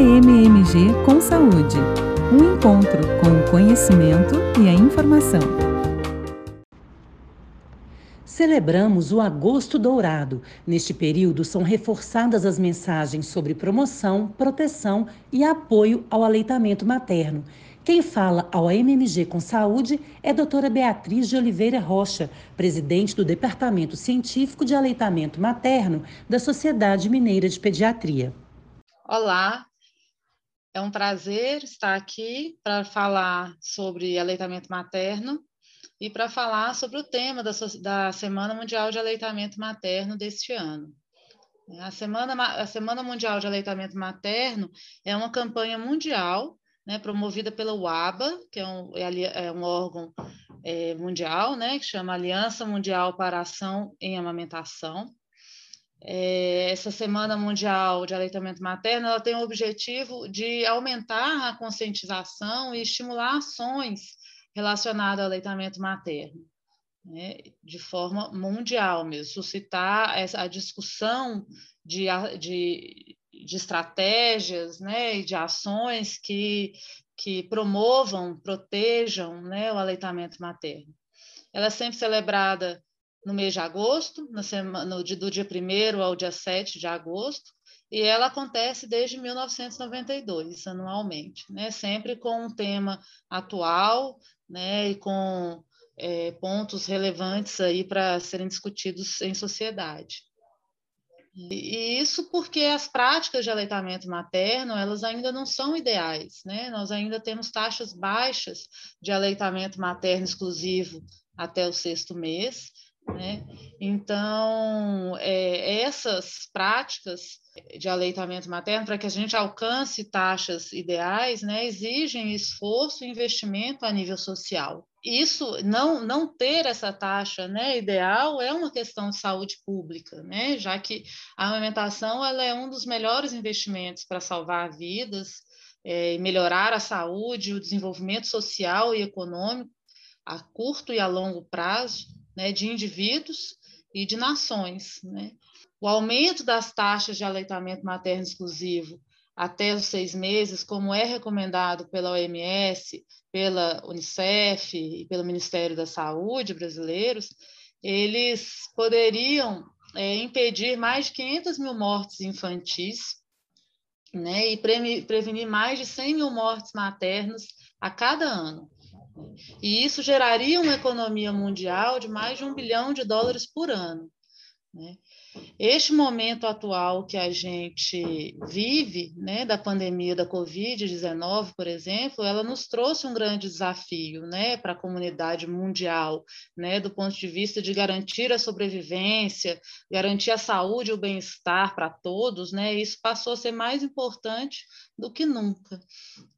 AMMG com Saúde. Um encontro com o conhecimento e a informação. Celebramos o Agosto Dourado. Neste período, são reforçadas as mensagens sobre promoção, proteção e apoio ao aleitamento materno. Quem fala ao AMMG com Saúde é a doutora Beatriz de Oliveira Rocha, presidente do Departamento Científico de Aleitamento Materno da Sociedade Mineira de Pediatria. Olá, é um prazer estar aqui para falar sobre aleitamento materno e para falar sobre o tema da, da Semana Mundial de Aleitamento Materno deste ano. A Semana, a Semana Mundial de Aleitamento Materno é uma campanha mundial né, promovida pela UABA, que é um, é, é um órgão é, mundial, né, que chama Aliança Mundial para Ação em Amamentação. É, essa Semana Mundial de Aleitamento Materno ela tem o objetivo de aumentar a conscientização e estimular ações relacionadas ao aleitamento materno, né, de forma mundial mesmo, suscitar essa, a discussão de, de de estratégias né, e de ações que, que promovam, protejam né, o aleitamento materno. Ela é sempre celebrada no mês de agosto, na semana, no, do dia 1 ao dia 7 de agosto, e ela acontece desde 1992, anualmente, né? sempre com um tema atual né? e com é, pontos relevantes aí para serem discutidos em sociedade. E isso porque as práticas de aleitamento materno, elas ainda não são ideais, né? Nós ainda temos taxas baixas de aleitamento materno exclusivo até o sexto mês, né? Então, é, essas práticas de aleitamento materno, para que a gente alcance taxas ideais, né, exigem esforço e investimento a nível social isso não não ter essa taxa né, ideal é uma questão de saúde pública, né, já que a amamentação ela é um dos melhores investimentos para salvar vidas é, melhorar a saúde, o desenvolvimento social e econômico a curto e a longo prazo né, de indivíduos e de nações. Né. O aumento das taxas de aleitamento materno exclusivo até os seis meses, como é recomendado pela OMS, pela Unicef e pelo Ministério da Saúde brasileiros, eles poderiam é, impedir mais de 500 mil mortes infantis né, e pre prevenir mais de 100 mil mortes maternas a cada ano. E isso geraria uma economia mundial de mais de um bilhão de dólares por ano. Né? Este momento atual que a gente vive, né, da pandemia da Covid-19, por exemplo, ela nos trouxe um grande desafio, né, para a comunidade mundial, né, do ponto de vista de garantir a sobrevivência, garantir a saúde e o bem-estar para todos, né, isso passou a ser mais importante do que nunca,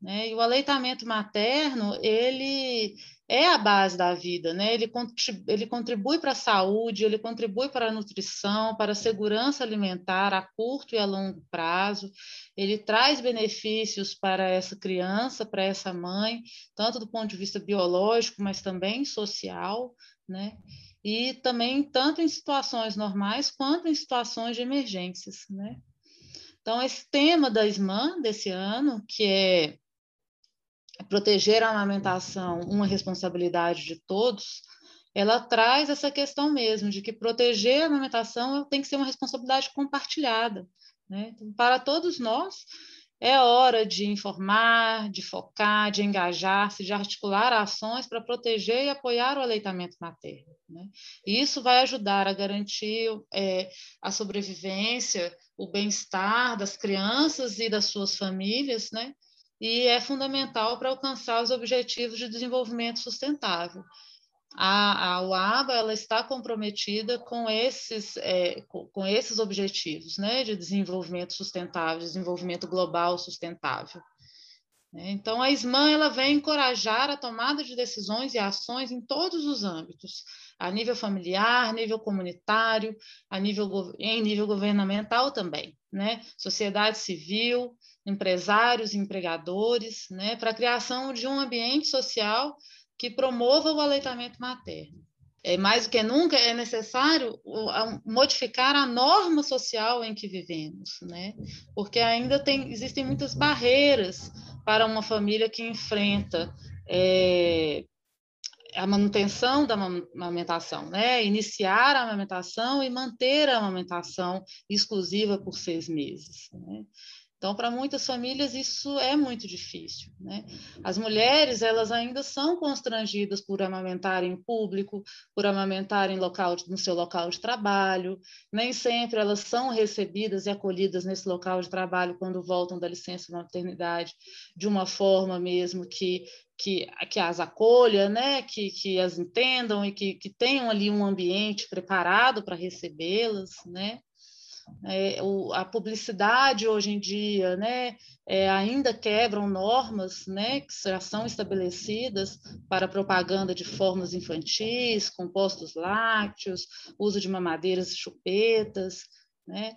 né, e o aleitamento materno, ele é a base da vida, né? Ele, ele contribui para a saúde, ele contribui para a nutrição, para a segurança alimentar a curto e a longo prazo. Ele traz benefícios para essa criança, para essa mãe, tanto do ponto de vista biológico, mas também social, né? E também tanto em situações normais quanto em situações de emergências, né? Então, esse tema da SMAN desse ano, que é proteger a amamentação uma responsabilidade de todos, ela traz essa questão mesmo de que proteger a amamentação tem que ser uma responsabilidade compartilhada. Né? Então, para todos nós, é hora de informar, de focar, de engajar-se, de articular ações para proteger e apoiar o aleitamento materno. Né? E isso vai ajudar a garantir é, a sobrevivência, o bem-estar das crianças e das suas famílias, né? E é fundamental para alcançar os objetivos de desenvolvimento sustentável. A, a UABA ela está comprometida com esses, é, com, com, esses objetivos né, de desenvolvimento sustentável, desenvolvimento global sustentável. Né. Então, a SMAN ela vem encorajar a tomada de decisões e ações em todos os âmbitos, a nível familiar, nível comunitário, a nível, em nível governamental também, né? sociedade civil, empresários, empregadores, né, para a criação de um ambiente social que promova o aleitamento materno. é, mais do que nunca é necessário modificar a norma social em que vivemos, né? Porque ainda tem, existem muitas barreiras para uma família que enfrenta é, a manutenção da amamentação, né? Iniciar a amamentação e manter a amamentação exclusiva por seis meses. Né? Então, para muitas famílias isso é muito difícil, né? As mulheres, elas ainda são constrangidas por amamentar em público, por amamentar em local, no seu local de trabalho. Nem sempre elas são recebidas e acolhidas nesse local de trabalho quando voltam da licença maternidade de uma forma mesmo que que, que as acolha, né? que, que as entendam e que, que tenham ali um ambiente preparado para recebê-las, né? É, o, a publicidade hoje em dia, né, é, ainda quebram normas, né, que já são estabelecidas para propaganda de formas infantis, compostos lácteos, uso de mamadeiras e chupetas, né?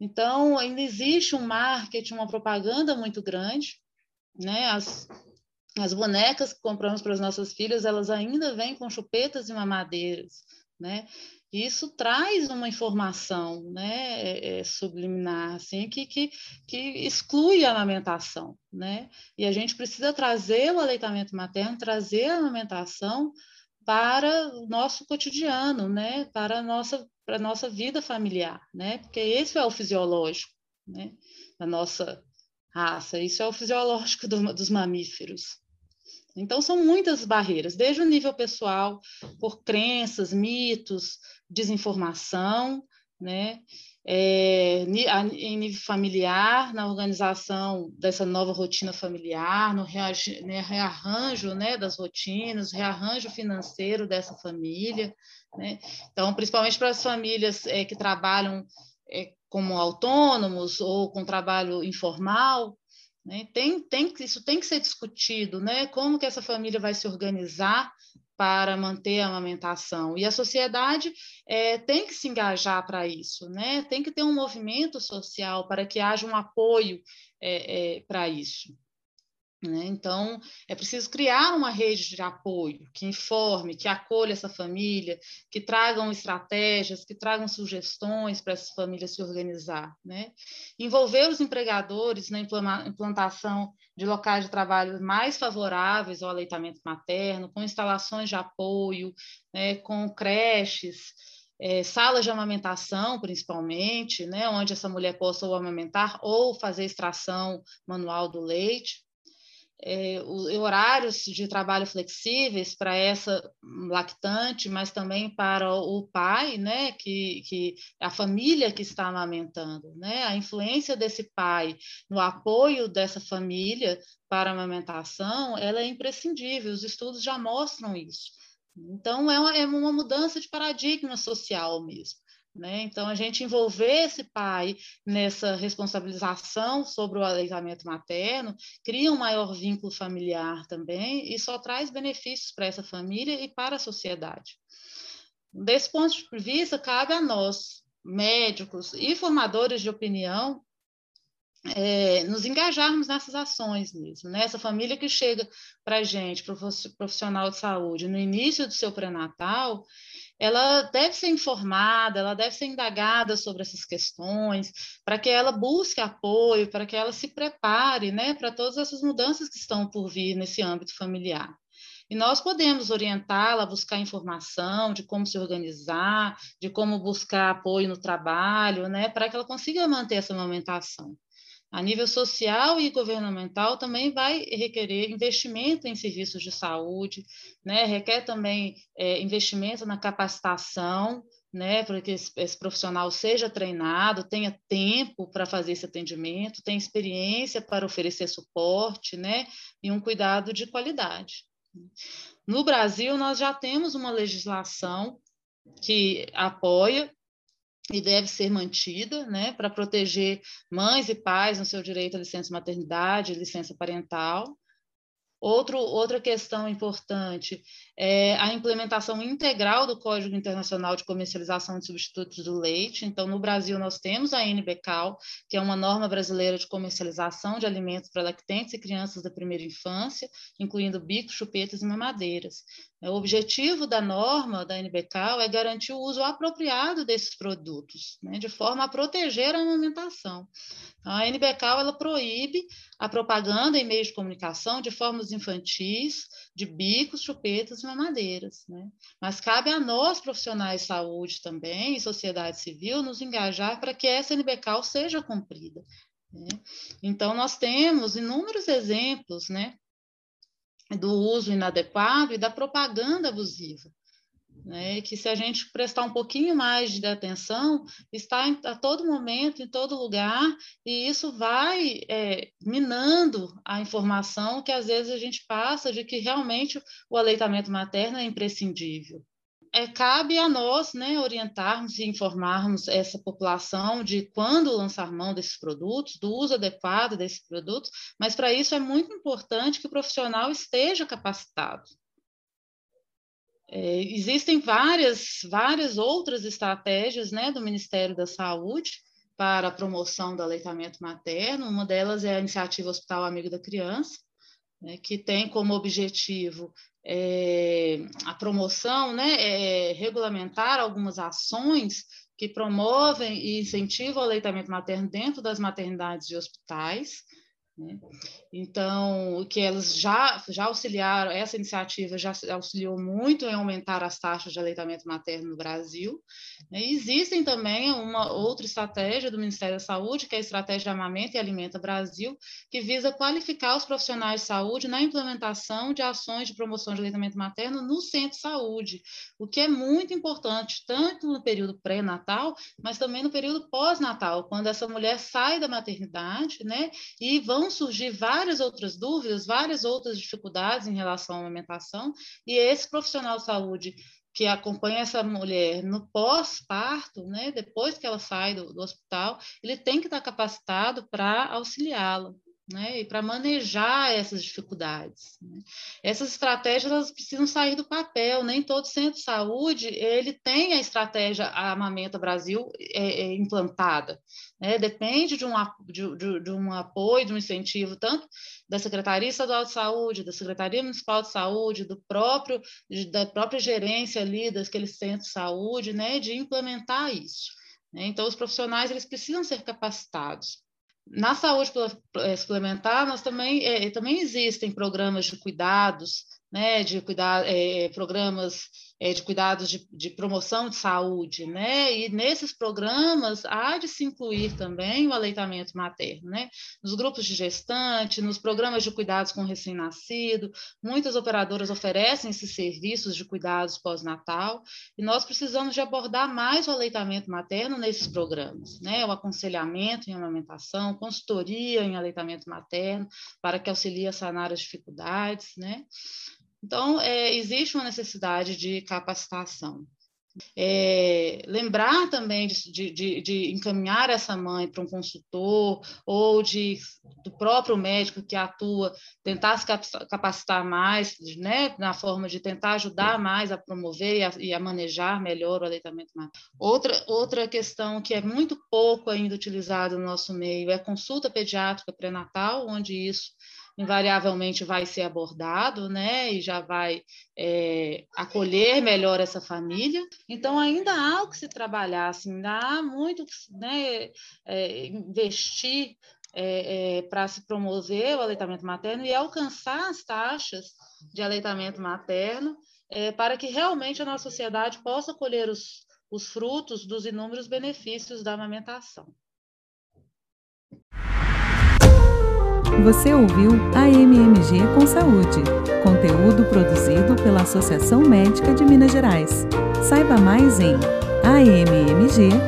Então, ainda existe um marketing, uma propaganda muito grande, né? As, as bonecas que compramos para as nossas filhas, elas ainda vêm com chupetas e mamadeiras, né? Isso traz uma informação né, é, é, subliminar assim, que, que, que exclui a amamentação. Né? E a gente precisa trazer o aleitamento materno, trazer a amamentação para o nosso cotidiano, né? para, a nossa, para a nossa vida familiar, né? porque esse é o fisiológico né? da nossa raça, isso é o fisiológico do, dos mamíferos. Então, são muitas barreiras, desde o nível pessoal, por crenças, mitos, desinformação, né? É, em nível familiar, na organização dessa nova rotina familiar, no rearranjo né, das rotinas, rearranjo financeiro dessa família. Né? Então, principalmente para as famílias é, que trabalham é, como autônomos ou com trabalho informal, né? Tem, tem, isso tem que ser discutido, né? Como que essa família vai se organizar para manter a amamentação. E a sociedade é, tem que se engajar para isso, né? Tem que ter um movimento social para que haja um apoio é, é, para isso. Né? Então, é preciso criar uma rede de apoio que informe, que acolha essa família, que tragam estratégias, que tragam sugestões para essa família se organizar. Né? Envolver os empregadores na implantação de locais de trabalho mais favoráveis ao aleitamento materno, com instalações de apoio, né? com creches, é, salas de amamentação, principalmente, né, onde essa mulher possa ou amamentar ou fazer extração manual do leite é, horários de trabalho flexíveis para essa lactante, mas também para o pai, né, que, que a família que está amamentando, né, a influência desse pai no apoio dessa família para a amamentação, ela é imprescindível, os estudos já mostram isso. Então, é uma, é uma mudança de paradigma social mesmo. Né? Então, a gente envolver esse pai nessa responsabilização sobre o aleitamento materno cria um maior vínculo familiar também e só traz benefícios para essa família e para a sociedade. Desse ponto de vista, cabe a nós, médicos e formadores de opinião, é, nos engajarmos nessas ações mesmo. Né? Essa família que chega para a gente, profissional de saúde, no início do seu pré-natal, ela deve ser informada, ela deve ser indagada sobre essas questões, para que ela busque apoio, para que ela se prepare né, para todas essas mudanças que estão por vir nesse âmbito familiar. E nós podemos orientá-la a buscar informação de como se organizar, de como buscar apoio no trabalho, né, para que ela consiga manter essa amamentação a nível social e governamental também vai requerer investimento em serviços de saúde, né? requer também é, investimento na capacitação, né, para que esse, esse, profissional seja treinado, tenha tempo para fazer esse atendimento, tenha experiência para oferecer suporte, né, e um cuidado de qualidade. No Brasil, nós já temos uma legislação que apoia e deve ser mantida, né, para proteger mães e pais no seu direito à licença maternidade, licença parental. Outro, outra questão importante é a implementação integral do Código Internacional de Comercialização de Substitutos do Leite. Então, no Brasil, nós temos a NBCAL, que é uma norma brasileira de comercialização de alimentos para lactentes e crianças da primeira infância, incluindo bicos, chupetas e mamadeiras. O objetivo da norma da NBK é garantir o uso apropriado desses produtos, né, de forma a proteger a amamentação. Então, a NBK ela proíbe a propaganda em meios de comunicação de formas infantis, de bicos, chupetas e mamadeiras. Né? Mas cabe a nós, profissionais de saúde também, e sociedade civil, nos engajar para que essa NBK seja cumprida. Né? Então, nós temos inúmeros exemplos né, do uso inadequado e da propaganda abusiva. Né, que se a gente prestar um pouquinho mais de atenção, está a todo momento, em todo lugar, e isso vai é, minando a informação que às vezes a gente passa de que realmente o aleitamento materno é imprescindível é, cabe a nós né, orientarmos e informarmos essa população de quando lançar mão desses produtos, do uso adequado desses produtos, mas para isso é muito importante que o profissional esteja capacitado. É, existem várias, várias outras estratégias né, do Ministério da Saúde para a promoção do aleitamento materno, uma delas é a iniciativa Hospital Amigo da Criança, né, que tem como objetivo é, a promoção, né, é, regulamentar algumas ações que promovem e incentivam o aleitamento materno dentro das maternidades e hospitais, né? Então, que elas já, já auxiliaram, essa iniciativa já auxiliou muito em aumentar as taxas de aleitamento materno no Brasil. Né? Existem também uma outra estratégia do Ministério da Saúde, que é a Estratégia de Amamento e Alimenta Brasil, que visa qualificar os profissionais de saúde na implementação de ações de promoção de aleitamento materno no centro de saúde, o que é muito importante, tanto no período pré-natal, mas também no período pós-natal, quando essa mulher sai da maternidade, né, e vão surgir várias outras dúvidas, várias outras dificuldades em relação à amamentação, e esse profissional de saúde que acompanha essa mulher no pós-parto, né, depois que ela sai do, do hospital, ele tem que estar capacitado para auxiliá-la né, e para manejar essas dificuldades. Né. Essas estratégias elas precisam sair do papel, nem todo centro de saúde ele tem a estratégia Amamenta Brasil é, é, implantada. Né, depende de um, de, de, de um apoio, de um incentivo, tanto da Secretaria Estadual de Saúde, da Secretaria Municipal de Saúde, do próprio, da própria gerência ali daquele centro de saúde, né, de implementar isso. Né. Então, os profissionais eles precisam ser capacitados na saúde eh, suplementar, nós também, é, também existem programas de cuidados, né, de cuidar, é, programas é, de cuidados de, de, promoção de saúde, né? E nesses programas há de se incluir também o aleitamento materno, né? Nos grupos de gestante, nos programas de cuidados com recém-nascido, muitas operadoras oferecem esses serviços de cuidados pós-natal, e nós precisamos de abordar mais o aleitamento materno nesses programas, né? O aconselhamento em amamentação, consultoria em aleitamento materno, para que auxilie a sanar as dificuldades, né? Então, é, existe uma necessidade de capacitação. É, lembrar também de, de, de, encaminhar essa mãe para um consultor ou de, do próprio médico que atua, tentar se capacitar mais, né, na forma de tentar ajudar mais a promover e a, e a manejar melhor o aleitamento materno. Outra, outra questão que é muito pouco ainda utilizada no nosso meio é consulta pediátrica pré-natal, onde isso invariavelmente vai ser abordado, né, e já vai é, acolher melhor essa família. Então, ainda há o que se trabalhar, assim, ainda há muito né, é, investir é, é para se promover o aleitamento materno e alcançar as taxas de aleitamento materno é, para que realmente a nossa sociedade possa colher os, os frutos dos inúmeros benefícios da amamentação. Você ouviu a MMG com Saúde, conteúdo produzido pela Associação Médica de Minas Gerais. Saiba mais em ammg.org.br.